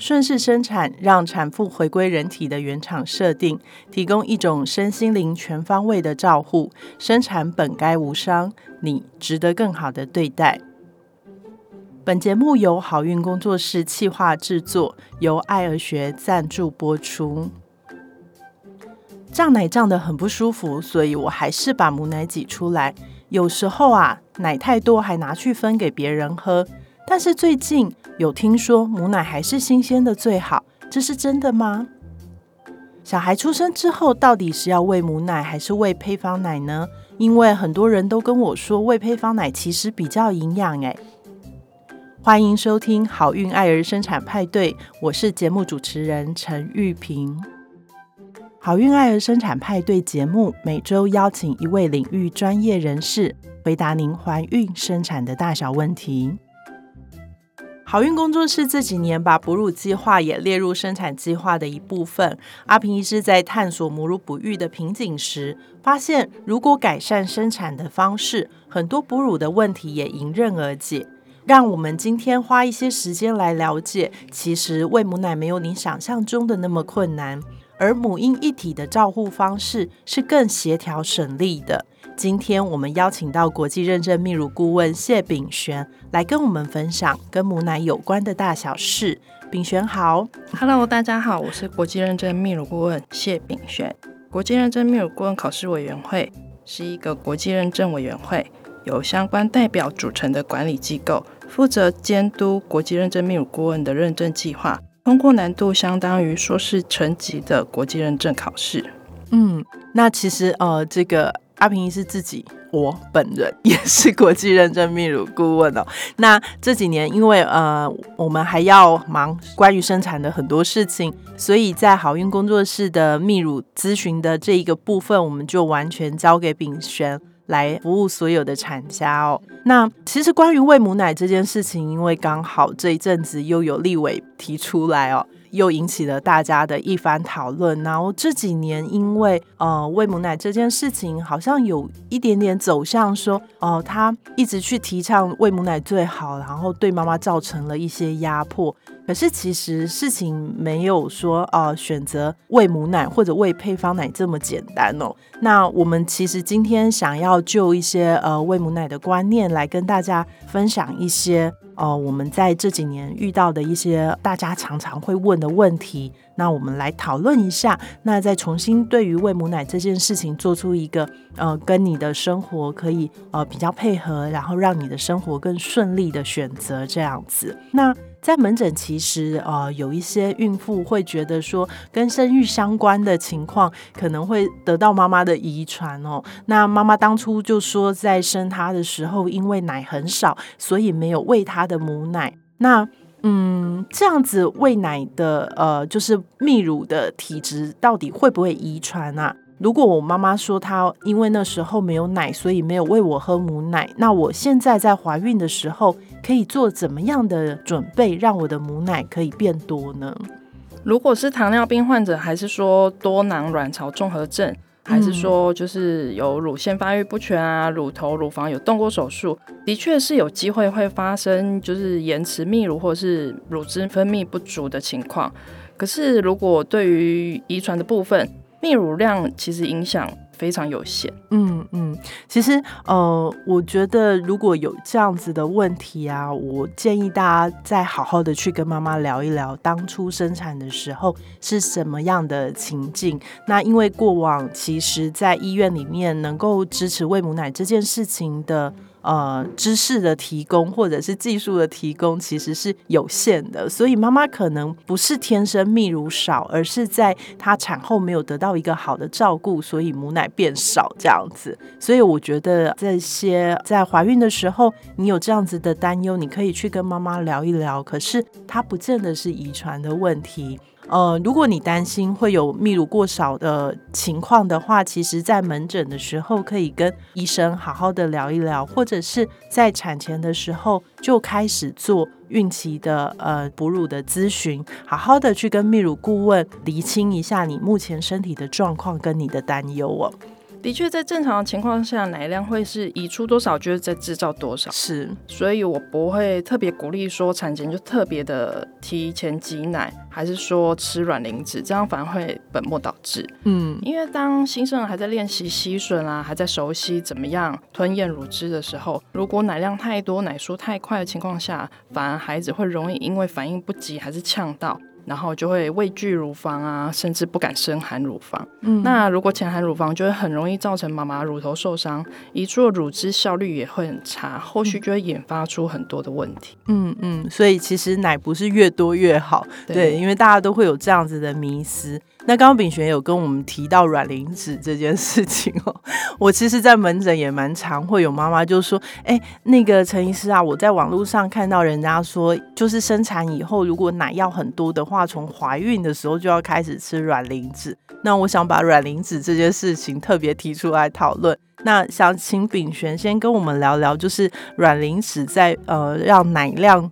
顺势生产，让产妇回归人体的原厂设定，提供一种身心灵全方位的照护。生产本该无伤，你值得更好的对待。本节目由好运工作室企划制作，由爱儿学赞助播出。胀奶胀得很不舒服，所以我还是把母奶挤出来。有时候啊，奶太多还拿去分给别人喝。但是最近有听说母奶还是新鲜的最好，这是真的吗？小孩出生之后到底是要喂母奶还是喂配方奶呢？因为很多人都跟我说喂配方奶其实比较营养诶。欢迎收听好运爱儿生产派对，我是节目主持人陈玉萍。好运爱儿生产派对节目每周邀请一位领域专业人士，回答您怀孕生产的大小问题。好运工作室这几年把哺乳计划也列入生产计划的一部分。阿平医师在探索母乳哺育的瓶颈时，发现如果改善生产的方式，很多哺乳的问题也迎刃而解。让我们今天花一些时间来了解，其实喂母奶没有你想象中的那么困难。而母婴一体的照护方式是更协调省力的。今天我们邀请到国际认证泌乳顾问谢炳璇来跟我们分享跟母奶有关的大小事。炳璇好，Hello，大家好，我是国际认证泌乳顾问谢炳璇。国际认证泌乳顾问考试委员会是一个国际认证委员会，由相关代表组成的管理机构，负责监督国际认证泌乳顾问的认证计划。通过难度相当于硕士层级的国际认证考试。嗯，那其实呃，这个阿平是自己，我本人也是国际认证泌乳顾问哦。那这几年因为呃，我们还要忙关于生产的很多事情，所以在好运工作室的泌乳咨询的这一个部分，我们就完全交给炳轩。来服务所有的产家哦。那其实关于喂母奶这件事情，因为刚好这一阵子又有立委提出来哦。又引起了大家的一番讨论。然后这几年，因为呃喂母奶这件事情，好像有一点点走向说，哦，他一直去提倡喂母奶最好，然后对妈妈造成了一些压迫。可是其实事情没有说，呃，选择喂母奶或者喂配方奶这么简单哦。那我们其实今天想要就一些呃喂母奶的观念来跟大家分享一些。哦，我们在这几年遇到的一些大家常常会问的问题，那我们来讨论一下。那再重新对于喂母奶这件事情做出一个呃，跟你的生活可以呃比较配合，然后让你的生活更顺利的选择这样子。那。在门诊，其实呃有一些孕妇会觉得说，跟生育相关的情况可能会得到妈妈的遗传哦。那妈妈当初就说，在生她的时候，因为奶很少，所以没有喂她的母奶。那嗯，这样子喂奶的呃，就是泌乳的体质，到底会不会遗传啊？如果我妈妈说她因为那时候没有奶，所以没有喂我喝母奶，那我现在在怀孕的时候可以做怎么样的准备，让我的母奶可以变多呢？如果是糖尿病患者，还是说多囊卵巢综合症，还是说就是有乳腺发育不全啊，乳头、乳房有动过手术，的确是有机会会发生就是延迟泌乳或者是乳汁分泌不足的情况。可是如果对于遗传的部分，泌乳量其实影响非常有限。嗯嗯，其实呃，我觉得如果有这样子的问题啊，我建议大家再好好的去跟妈妈聊一聊，当初生产的时候是什么样的情境。那因为过往其实在医院里面能够支持喂母奶这件事情的。呃，知识的提供或者是技术的提供其实是有限的，所以妈妈可能不是天生泌乳少，而是在她产后没有得到一个好的照顾，所以母奶变少这样子。所以我觉得这些在怀孕的时候，你有这样子的担忧，你可以去跟妈妈聊一聊。可是它不见得是遗传的问题。呃，如果你担心会有泌乳过少的情况的话，其实，在门诊的时候可以跟医生好好的聊一聊，或者是在产前的时候就开始做孕期的呃哺乳的咨询，好好的去跟泌乳顾问厘清一下你目前身体的状况跟你的担忧哦。的确，在正常的情况下，奶量会是移出多少，就是在制造多少。是，所以我不会特别鼓励说产前就特别的提前挤奶，还是说吃软磷脂，这样反而会本末倒置。嗯，因为当新生儿还在练习吸吮啊，还在熟悉怎么样吞咽乳汁的时候，如果奶量太多、奶输太快的情况下，反而孩子会容易因为反应不及还是呛到。然后就会畏惧乳房啊，甚至不敢深含乳房。嗯，那如果浅含乳房，就会很容易造成妈妈乳头受伤，移出的乳汁效率也会很差，后续就会引发出很多的问题。嗯嗯，所以其实奶不是越多越好，对，因为大家都会有这样子的迷思。那刚刚炳璇有跟我们提到软磷脂这件事情哦，我其实，在门诊也蛮常会有妈妈就说，哎，那个陈医师啊，我在网络上看到人家说，就是生产以后如果奶要很多的话，从怀孕的时候就要开始吃软磷脂。那我想把软磷脂这件事情特别提出来讨论。那想请炳璇先跟我们聊聊，就是软磷脂在呃让奶量。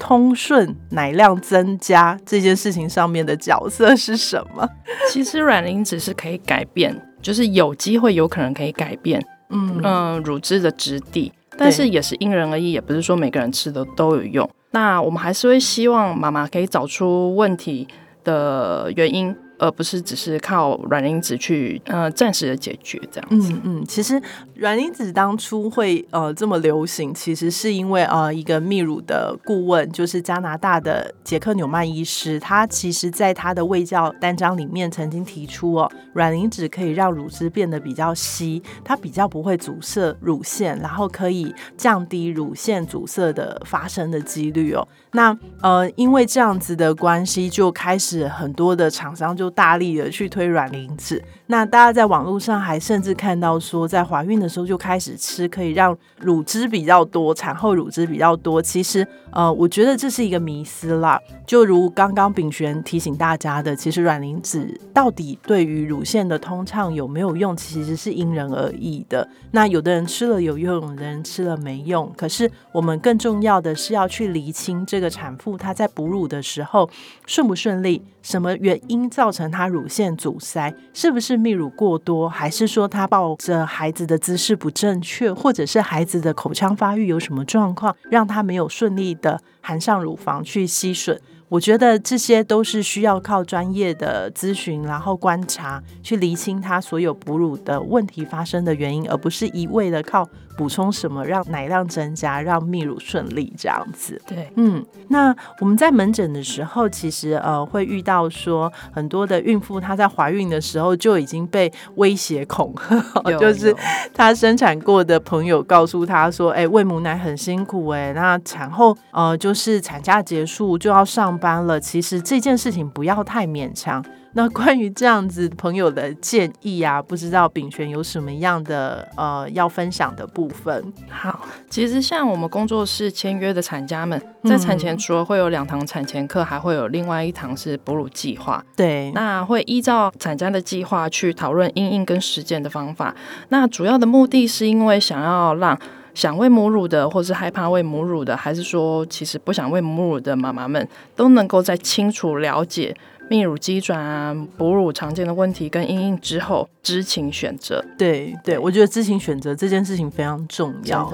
通顺奶量增加这件事情上面的角色是什么？其实软磷脂是可以改变，就是有机会有可能可以改变，嗯嗯，乳汁的质地，但是也是因人而异，也不是说每个人吃的都有用。那我们还是会希望妈妈可以找出问题的原因。而不是只是靠软磷脂去呃暂时的解决这样子。嗯嗯，其实软磷脂当初会呃这么流行，其实是因为呃一个泌乳的顾问，就是加拿大的杰克纽曼医师，他其实在他的卫教单章里面曾经提出哦，软磷脂可以让乳汁变得比较稀，它比较不会阻塞乳腺，然后可以降低乳腺阻塞的发生的几率哦。那呃因为这样子的关系，就开始很多的厂商就大力的去推软磷脂，那大家在网络上还甚至看到说，在怀孕的时候就开始吃，可以让乳汁比较多，产后乳汁比较多。其实，呃，我觉得这是一个迷思啦。就如刚刚炳璇提醒大家的，其实软磷脂到底对于乳腺的通畅有没有用，其实是因人而异的。那有的人吃了有用，有的人吃了没用。可是我们更重要的是要去厘清这个产妇她在哺乳的时候顺不顺利。什么原因造成她乳腺阻塞？是不是泌乳过多，还是说她抱着孩子的姿是不正确，或者是孩子的口腔发育有什么状况，让他没有顺利的含上乳房去吸吮？我觉得这些都是需要靠专业的咨询，然后观察去厘清她所有哺乳的问题发生的原因，而不是一味的靠。补充什么让奶量增加，让泌乳顺利这样子。对，嗯，那我们在门诊的时候，其实呃会遇到说很多的孕妇她在怀孕的时候就已经被威胁恐吓，就是她生产过的朋友告诉她说，哎，喂母奶很辛苦，哎，那产后呃就是产假结束就要上班了。其实这件事情不要太勉强。那关于这样子朋友的建议啊，不知道炳璇有什么样的呃要分享的部分？好，其实像我们工作室签约的产家们，在产前除了会有两堂产前课，还会有另外一堂是哺乳计划。对，那会依照产家的计划去讨论应应跟实践的方法。那主要的目的是因为想要让想喂母乳的，或是害怕喂母乳的，还是说其实不想喂母乳的妈妈们，都能够在清楚了解。泌乳机转啊，哺乳常见的问题跟阴影之后，知情选择。对对，我觉得知情选择这件事情非常重要。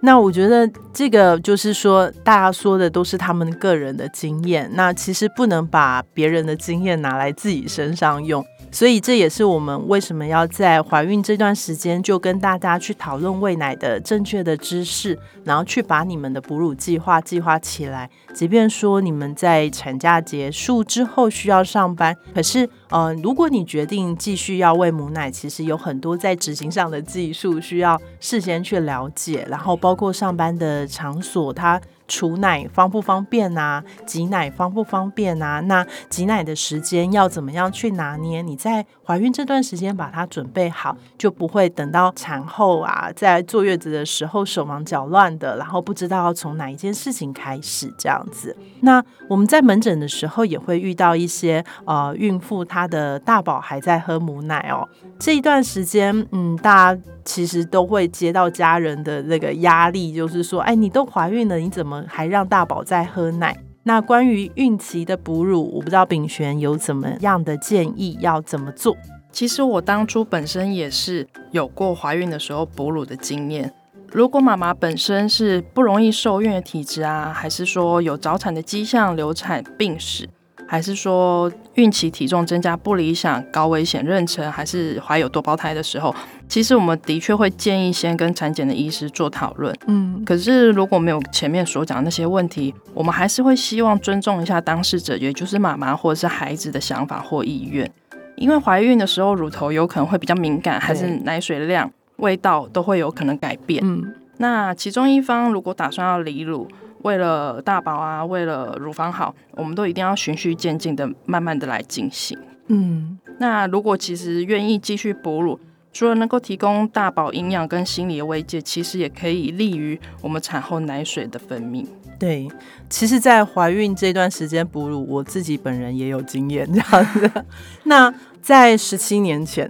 那我觉得这个就是说，大家说的都是他们个人的经验，那其实不能把别人的经验拿来自己身上用。所以这也是我们为什么要在怀孕这段时间就跟大家去讨论喂奶的正确的知识，然后去把你们的哺乳计划计划起来。即便说你们在产假结束之后需要上班，可是呃，如果你决定继续要喂母奶，其实有很多在执行上的技术需要事先去了解，然后包括上班的场所它。储奶方不方便啊？挤奶方不方便啊？那挤奶的时间要怎么样去拿捏？你在怀孕这段时间把它准备好，就不会等到产后啊，在坐月子的时候手忙脚乱的，然后不知道要从哪一件事情开始这样子。那我们在门诊的时候也会遇到一些呃孕妇，她的大宝还在喝母奶哦，这一段时间，嗯，大家。其实都会接到家人的那个压力，就是说，哎，你都怀孕了，你怎么还让大宝在喝奶？那关于孕期的哺乳，我不知道炳璇有怎么样的建议，要怎么做？其实我当初本身也是有过怀孕的时候哺乳的经验。如果妈妈本身是不容易受孕的体质啊，还是说有早产的迹象、流产、病史，还是说孕期体重增加不理想、高危险妊娠，还是怀有多胞胎的时候，其实我们的确会建议先跟产检的医师做讨论。嗯，可是如果没有前面所讲的那些问题，我们还是会希望尊重一下当事者，也就是妈妈或者是孩子的想法或意愿。因为怀孕的时候乳头有可能会比较敏感，还是奶水量、味道都会有可能改变。嗯，那其中一方如果打算要离乳，为了大宝啊，为了乳房好，我们都一定要循序渐进的，慢慢的来进行。嗯，那如果其实愿意继续哺乳，除了能够提供大宝营养跟心理的慰藉，其实也可以利于我们产后奶水的分泌。对，其实，在怀孕这段时间哺乳，我自己本人也有经验这样子。那在十七年前，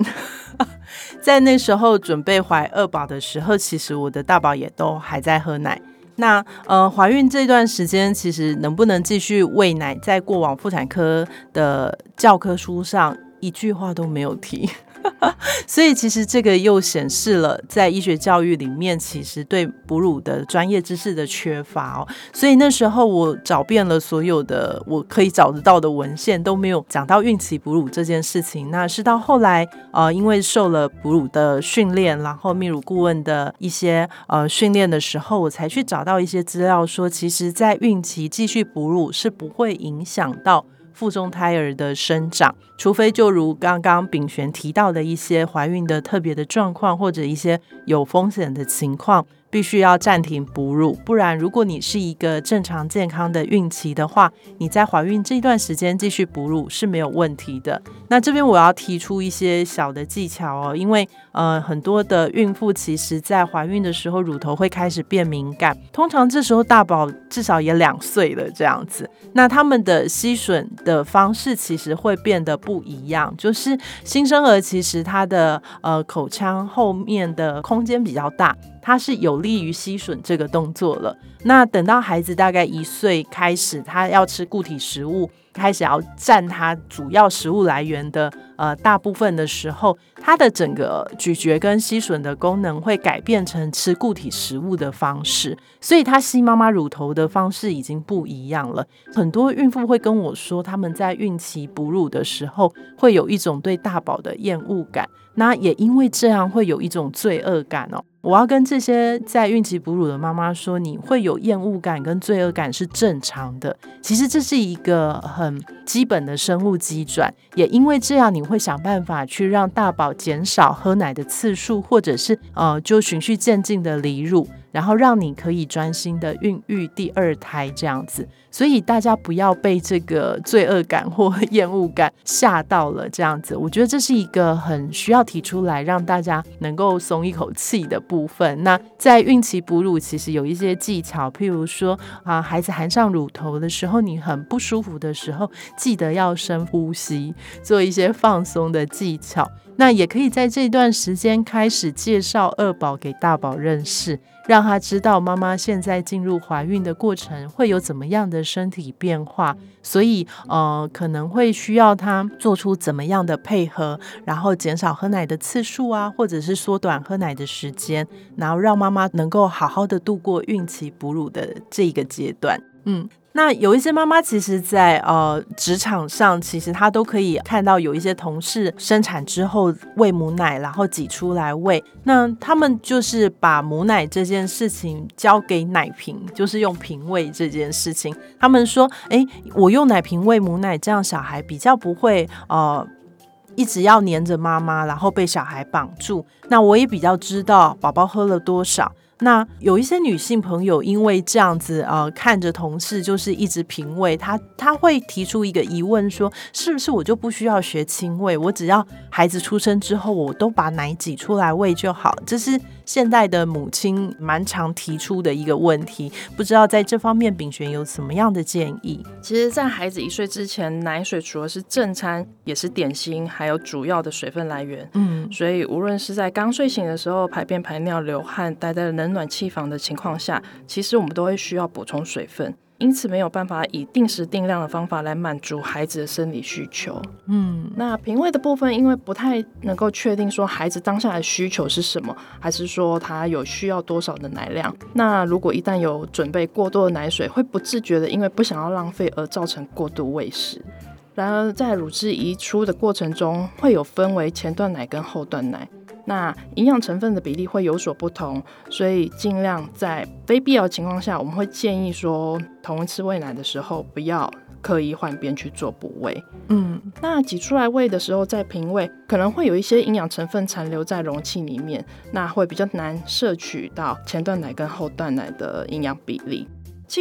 在那时候准备怀二宝的时候，其实我的大宝也都还在喝奶。那呃，怀孕这段时间，其实能不能继续喂奶，在过往妇产科的教科书上一句话都没有提。所以其实这个又显示了在医学教育里面，其实对哺乳的专业知识的缺乏哦。所以那时候我找遍了所有的我可以找得到的文献，都没有讲到孕期哺乳这件事情。那是到后来呃，因为受了哺乳的训练，然后泌乳顾问的一些呃训练的时候，我才去找到一些资料，说其实在孕期继续哺乳是不会影响到。腹中胎儿的生长，除非就如刚刚炳璇提到的一些怀孕的特别的状况，或者一些有风险的情况。必须要暂停哺乳，不然如果你是一个正常健康的孕期的话，你在怀孕这段时间继续哺乳是没有问题的。那这边我要提出一些小的技巧哦，因为呃很多的孕妇其实在怀孕的时候乳头会开始变敏感，通常这时候大宝至少也两岁了这样子，那他们的吸吮的方式其实会变得不一样，就是新生儿其实他的呃口腔后面的空间比较大。它是有利于吸吮这个动作了。那等到孩子大概一岁开始，他要吃固体食物，开始要占他主要食物来源的呃大部分的时候，它的整个咀嚼跟吸吮的功能会改变成吃固体食物的方式，所以它吸妈妈乳头的方式已经不一样了。很多孕妇会跟我说，他们在孕期哺乳的时候会有一种对大宝的厌恶感，那也因为这样会有一种罪恶感哦。我要跟这些在孕期哺乳的妈妈说，你会有厌恶感跟罪恶感是正常的。其实这是一个很基本的生物机转，也因为这样你，会想办法去让大宝减少喝奶的次数，或者是呃，就循序渐进的离乳。然后让你可以专心的孕育第二胎这样子，所以大家不要被这个罪恶感或厌恶感吓到了这样子。我觉得这是一个很需要提出来让大家能够松一口气的部分。那在孕期哺乳其实有一些技巧，譬如说啊，孩子含上乳头的时候，你很不舒服的时候，记得要深呼吸，做一些放松的技巧。那也可以在这段时间开始介绍二宝给大宝认识。让他知道妈妈现在进入怀孕的过程会有怎么样的身体变化，所以呃可能会需要他做出怎么样的配合，然后减少喝奶的次数啊，或者是缩短喝奶的时间，然后让妈妈能够好好的度过孕期哺乳的这个阶段，嗯。那有一些妈妈，其实，在呃职场上，其实她都可以看到有一些同事生产之后喂母奶，然后挤出来喂。那他们就是把母奶这件事情交给奶瓶，就是用瓶喂这件事情。他们说：“哎，我用奶瓶喂母奶，这样小孩比较不会呃一直要黏着妈妈，然后被小孩绑住。那我也比较知道宝宝喝了多少。”那有一些女性朋友因为这样子呃看着同事就是一直平喂，她她会提出一个疑问说，是不是我就不需要学亲喂，我只要孩子出生之后，我都把奶挤出来喂就好？这是。现代的母亲蛮常提出的一个问题，不知道在这方面秉璇有什么样的建议？其实，在孩子一岁之前，奶水除了是正餐，也是点心，还有主要的水分来源。嗯，所以无论是在刚睡醒的时候排便、排尿、流汗，待在冷暖气房的情况下，其实我们都会需要补充水分。因此没有办法以定时定量的方法来满足孩子的生理需求。嗯，那品味的部分，因为不太能够确定说孩子当下的需求是什么，还是说他有需要多少的奶量。那如果一旦有准备过多的奶水，会不自觉的因为不想要浪费而造成过度喂食。然而在乳汁移出的过程中，会有分为前段奶跟后段奶。那营养成分的比例会有所不同，所以尽量在非必要情况下，我们会建议说，同一次喂奶的时候不要刻意换边去做补喂。嗯，那挤出来喂的时候再平喂，可能会有一些营养成分残留在容器里面，那会比较难摄取到前段奶跟后段奶的营养比例。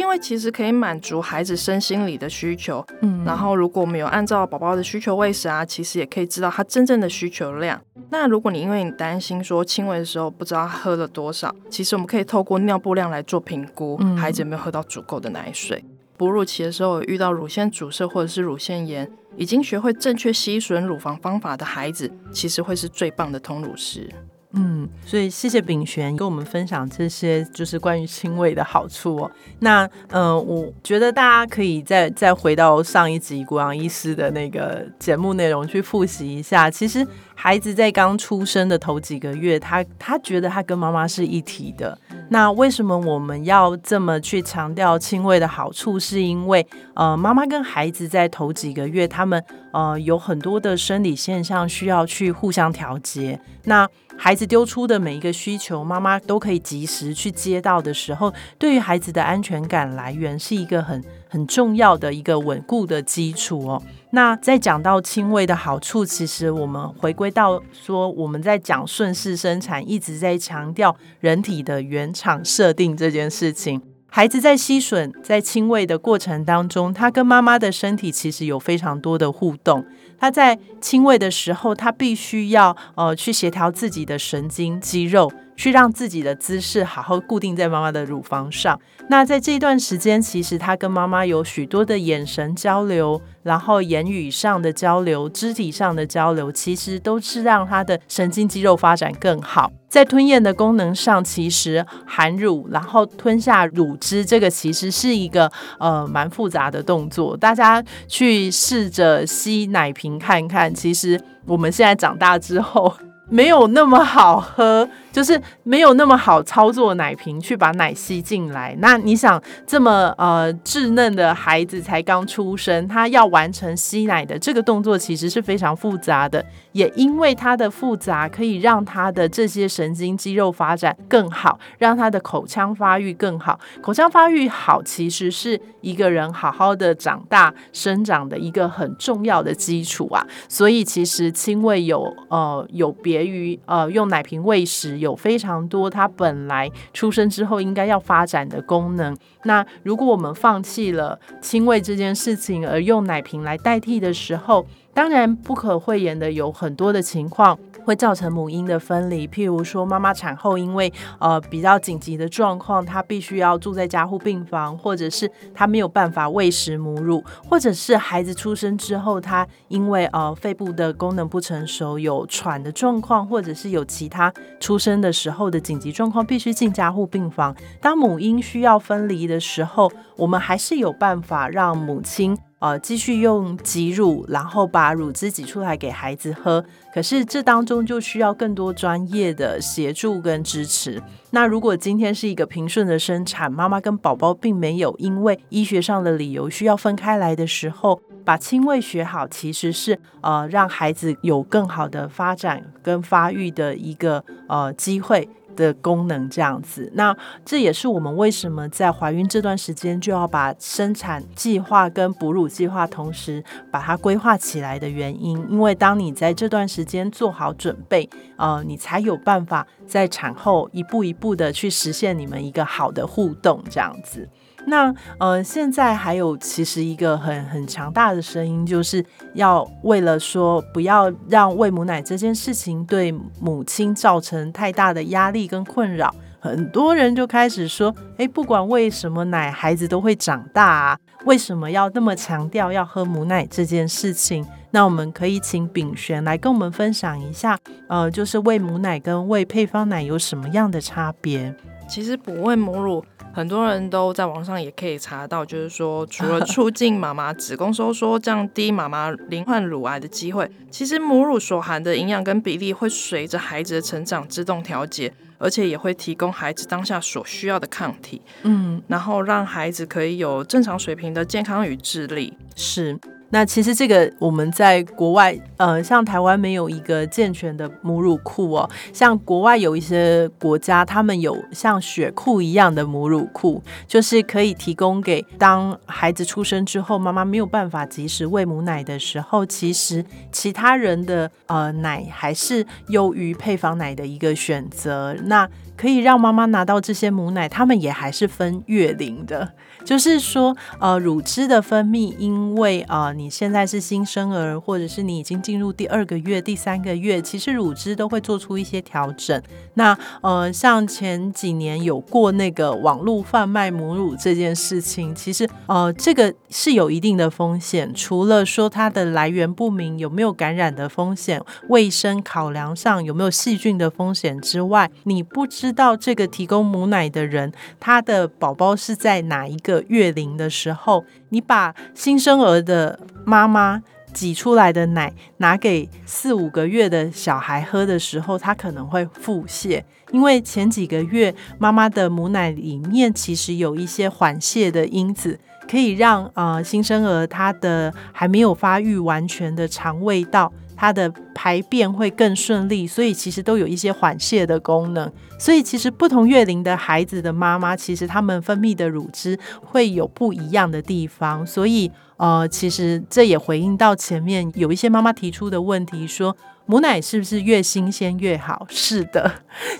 因为其实可以满足孩子身心理的需求，嗯，然后如果我们有按照宝宝的需求喂食啊，其实也可以知道他真正的需求量。那如果你因为你担心说亲喂的时候不知道喝了多少，其实我们可以透过尿布量来做评估，孩子有没有喝到足够的奶水。哺乳期的时候遇到乳腺阻塞或者是乳腺炎，已经学会正确吸吮乳房方法的孩子，其实会是最棒的通乳师。嗯，所以谢谢炳璇跟我们分享这些，就是关于轻微的好处哦。那嗯，我觉得大家可以再再回到上一集国阳医师的那个节目内容去复习一下。其实孩子在刚出生的头几个月，他他觉得他跟妈妈是一体的。那为什么我们要这么去强调亲喂的好处？是因为呃，妈妈跟孩子在头几个月，他们呃有很多的生理现象需要去互相调节。那孩子丢出的每一个需求，妈妈都可以及时去接到的时候，对于孩子的安全感来源是一个很很重要的一个稳固的基础哦。那在讲到亲喂的好处，其实我们回归到说，我们在讲顺势生产，一直在强调人体的原厂设定这件事情。孩子在吸吮、在亲喂的过程当中，他跟妈妈的身体其实有非常多的互动。他在亲喂的时候，他必须要呃去协调自己的神经肌肉。去让自己的姿势好好固定在妈妈的乳房上。那在这段时间，其实他跟妈妈有许多的眼神交流，然后言语上的交流、肢体上的交流，其实都是让他的神经肌肉发展更好。在吞咽的功能上，其实含乳然后吞下乳汁，这个其实是一个呃蛮复杂的动作。大家去试着吸奶瓶看看，其实我们现在长大之后。没有那么好喝，就是没有那么好操作奶瓶去把奶吸进来。那你想，这么呃稚嫩的孩子才刚出生，他要完成吸奶的这个动作，其实是非常复杂的。也因为它的复杂，可以让他的这些神经肌肉发展更好，让他的口腔发育更好。口腔发育好，其实是一个人好好的长大生长的一个很重要的基础啊。所以其实亲喂有呃有别于呃用奶瓶喂食，有非常多它本来出生之后应该要发展的功能。那如果我们放弃了亲喂这件事情，而用奶瓶来代替的时候，当然，不可讳言的有很多的情况会造成母婴的分离。譬如说，妈妈产后因为呃比较紧急的状况，她必须要住在加护病房，或者是她没有办法喂食母乳，或者是孩子出生之后，她因为呃肺部的功能不成熟，有喘的状况，或者是有其他出生的时候的紧急状况，必须进加护病房。当母婴需要分离的时候，我们还是有办法让母亲。呃，继续用挤乳，然后把乳汁挤出来给孩子喝。可是这当中就需要更多专业的协助跟支持。那如果今天是一个平顺的生产，妈妈跟宝宝并没有因为医学上的理由需要分开来的时候，把亲喂学好，其实是呃让孩子有更好的发展跟发育的一个呃机会。的功能这样子，那这也是我们为什么在怀孕这段时间就要把生产计划跟哺乳计划同时把它规划起来的原因。因为当你在这段时间做好准备，呃，你才有办法在产后一步一步的去实现你们一个好的互动这样子。那呃，现在还有其实一个很很强大的声音，就是要为了说不要让喂母奶这件事情对母亲造成太大的压力跟困扰，很多人就开始说，哎，不管喂什么奶，孩子都会长大啊，为什么要那么强调要喝母奶这件事情？那我们可以请炳璇来跟我们分享一下，呃，就是喂母奶跟喂配方奶有什么样的差别？其实不喂母乳，很多人都在网上也可以查到，就是说除了 促进妈妈子宫收缩、降低妈妈罹患乳癌的机会，其实母乳所含的营养跟比例会随着孩子的成长自动调节，而且也会提供孩子当下所需要的抗体，嗯，然后让孩子可以有正常水平的健康与智力。是。那其实这个我们在国外，呃，像台湾没有一个健全的母乳库哦。像国外有一些国家，他们有像血库一样的母乳库，就是可以提供给当孩子出生之后，妈妈没有办法及时喂母奶的时候，其实其他人的呃奶还是优于配方奶的一个选择。那可以让妈妈拿到这些母奶，他们也还是分月龄的。就是说，呃，乳汁的分泌，因为啊，你现在是新生儿，或者是你已经进入第二个月、第三个月，其实乳汁都会做出一些调整。那呃，像前几年有过那个网络贩卖母乳这件事情，其实呃，这个是有一定的风险。除了说它的来源不明，有没有感染的风险，卫生考量上有没有细菌的风险之外，你不知道这个提供母奶的人，他的宝宝是在哪一个。月龄的时候，你把新生儿的妈妈挤出来的奶拿给四五个月的小孩喝的时候，他可能会腹泻，因为前几个月妈妈的母奶里面其实有一些缓泻的因子，可以让呃新生儿他的还没有发育完全的肠胃道。它的排便会更顺利，所以其实都有一些缓泻的功能。所以其实不同月龄的孩子的妈妈，其实他们分泌的乳汁会有不一样的地方。所以呃，其实这也回应到前面有一些妈妈提出的问题，说母奶是不是越新鲜越好？是的，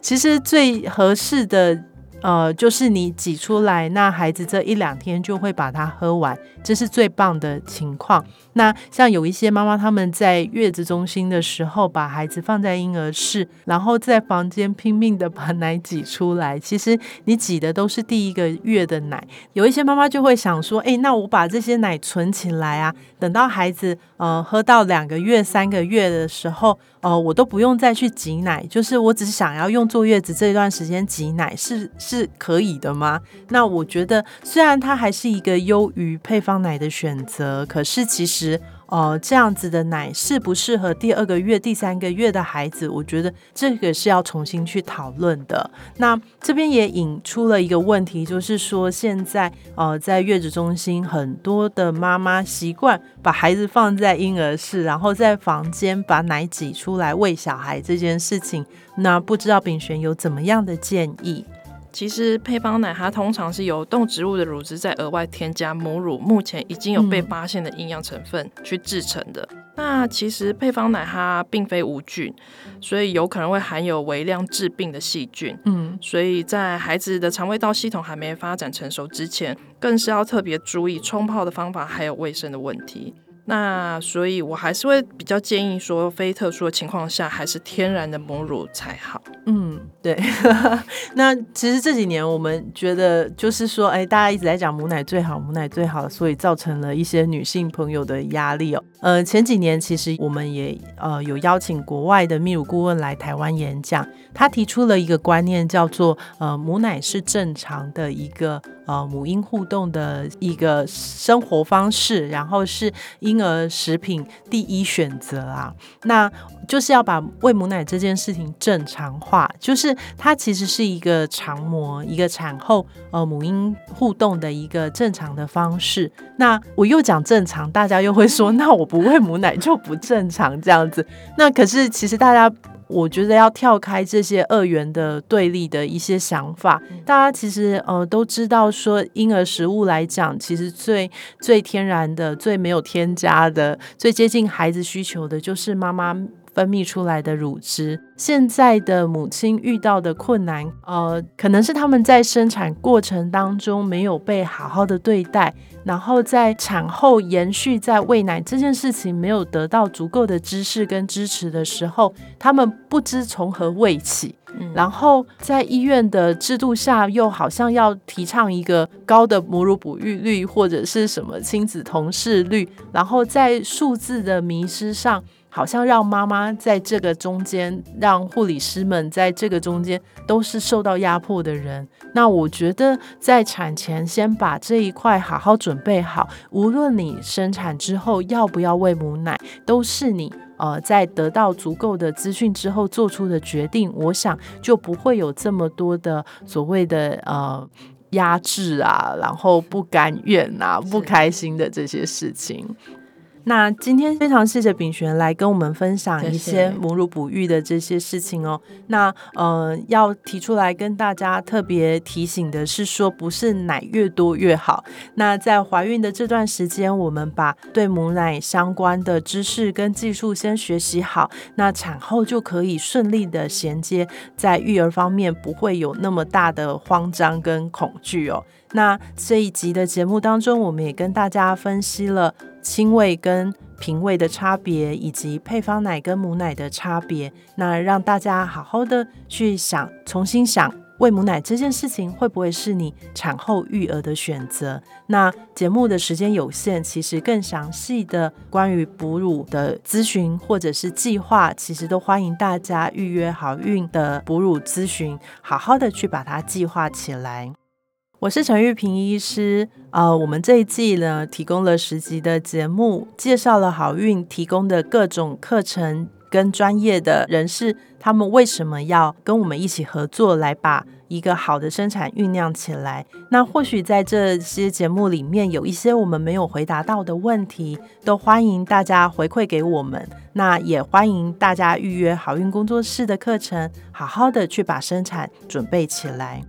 其实最合适的。呃，就是你挤出来，那孩子这一两天就会把它喝完，这是最棒的情况。那像有一些妈妈，他们在月子中心的时候，把孩子放在婴儿室，然后在房间拼命的把奶挤出来。其实你挤的都是第一个月的奶。有一些妈妈就会想说，哎，那我把这些奶存起来啊，等到孩子呃喝到两个月、三个月的时候。哦，我都不用再去挤奶，就是我只是想要用坐月子这段时间挤奶，是是可以的吗？那我觉得，虽然它还是一个优于配方奶的选择，可是其实。哦，这样子的奶适不适合第二个月、第三个月的孩子？我觉得这个是要重新去讨论的。那这边也引出了一个问题，就是说现在呃，在月子中心，很多的妈妈习惯把孩子放在婴儿室，然后在房间把奶挤出来喂小孩这件事情。那不知道炳璇有怎么样的建议？其实配方奶它通常是由动植物的乳汁再额外添加母乳，目前已经有被发现的营养成分去制成的。那其实配方奶它并非无菌，所以有可能会含有微量致病的细菌。嗯，所以在孩子的肠胃道系统还没发展成熟之前，更是要特别注意冲泡的方法还有卫生的问题。那所以，我还是会比较建议说，非特殊的情况下，还是天然的母乳才好。嗯，对。那其实这几年我们觉得，就是说，哎，大家一直在讲母奶最好，母奶最好，所以造成了一些女性朋友的压力哦。呃，前几年其实我们也呃有邀请国外的泌乳顾问来台湾演讲，他提出了一个观念，叫做呃母奶是正常的一个呃母婴互动的一个生活方式，然后是婴儿食品第一选择啊，那就是要把喂母奶这件事情正常化，就是它其实是一个常模，一个产后呃母婴互动的一个正常的方式。那我又讲正常，大家又会说，那我。不喂母奶就不正常这样子，那可是其实大家，我觉得要跳开这些二元的对立的一些想法，大家其实呃都知道说，婴儿食物来讲，其实最最天然的、最没有添加的、最接近孩子需求的，就是妈妈。分泌出来的乳汁，现在的母亲遇到的困难，呃，可能是他们在生产过程当中没有被好好的对待，然后在产后延续在喂奶这件事情没有得到足够的知识跟支持的时候，他们不知从何喂起。然后在医院的制度下，又好像要提倡一个高的母乳哺育率或者是什么亲子同事率，然后在数字的迷失上。好像让妈妈在这个中间，让护理师们在这个中间都是受到压迫的人。那我觉得在产前先把这一块好好准备好，无论你生产之后要不要喂母奶，都是你呃在得到足够的资讯之后做出的决定。我想就不会有这么多的所谓的呃压制啊，然后不甘愿啊、不开心的这些事情。那今天非常谢谢炳璇来跟我们分享一些母乳哺育的这些事情哦。那呃，要提出来跟大家特别提醒的是，说不是奶越多越好。那在怀孕的这段时间，我们把对母奶相关的知识跟技术先学习好，那产后就可以顺利的衔接，在育儿方面不会有那么大的慌张跟恐惧哦。那这一集的节目当中，我们也跟大家分析了亲喂跟平喂的差别，以及配方奶跟母奶的差别。那让大家好好的去想，重新想喂母奶这件事情会不会是你产后育儿的选择？那节目的时间有限，其实更详细的关于哺乳的咨询或者是计划，其实都欢迎大家预约好运的哺乳咨询，好好的去把它计划起来。我是陈玉平医师，呃，我们这一季呢提供了十集的节目，介绍了好运提供的各种课程跟专业的人士，他们为什么要跟我们一起合作，来把一个好的生产酝酿起来。那或许在这些节目里面有一些我们没有回答到的问题，都欢迎大家回馈给我们。那也欢迎大家预约好运工作室的课程，好好的去把生产准备起来。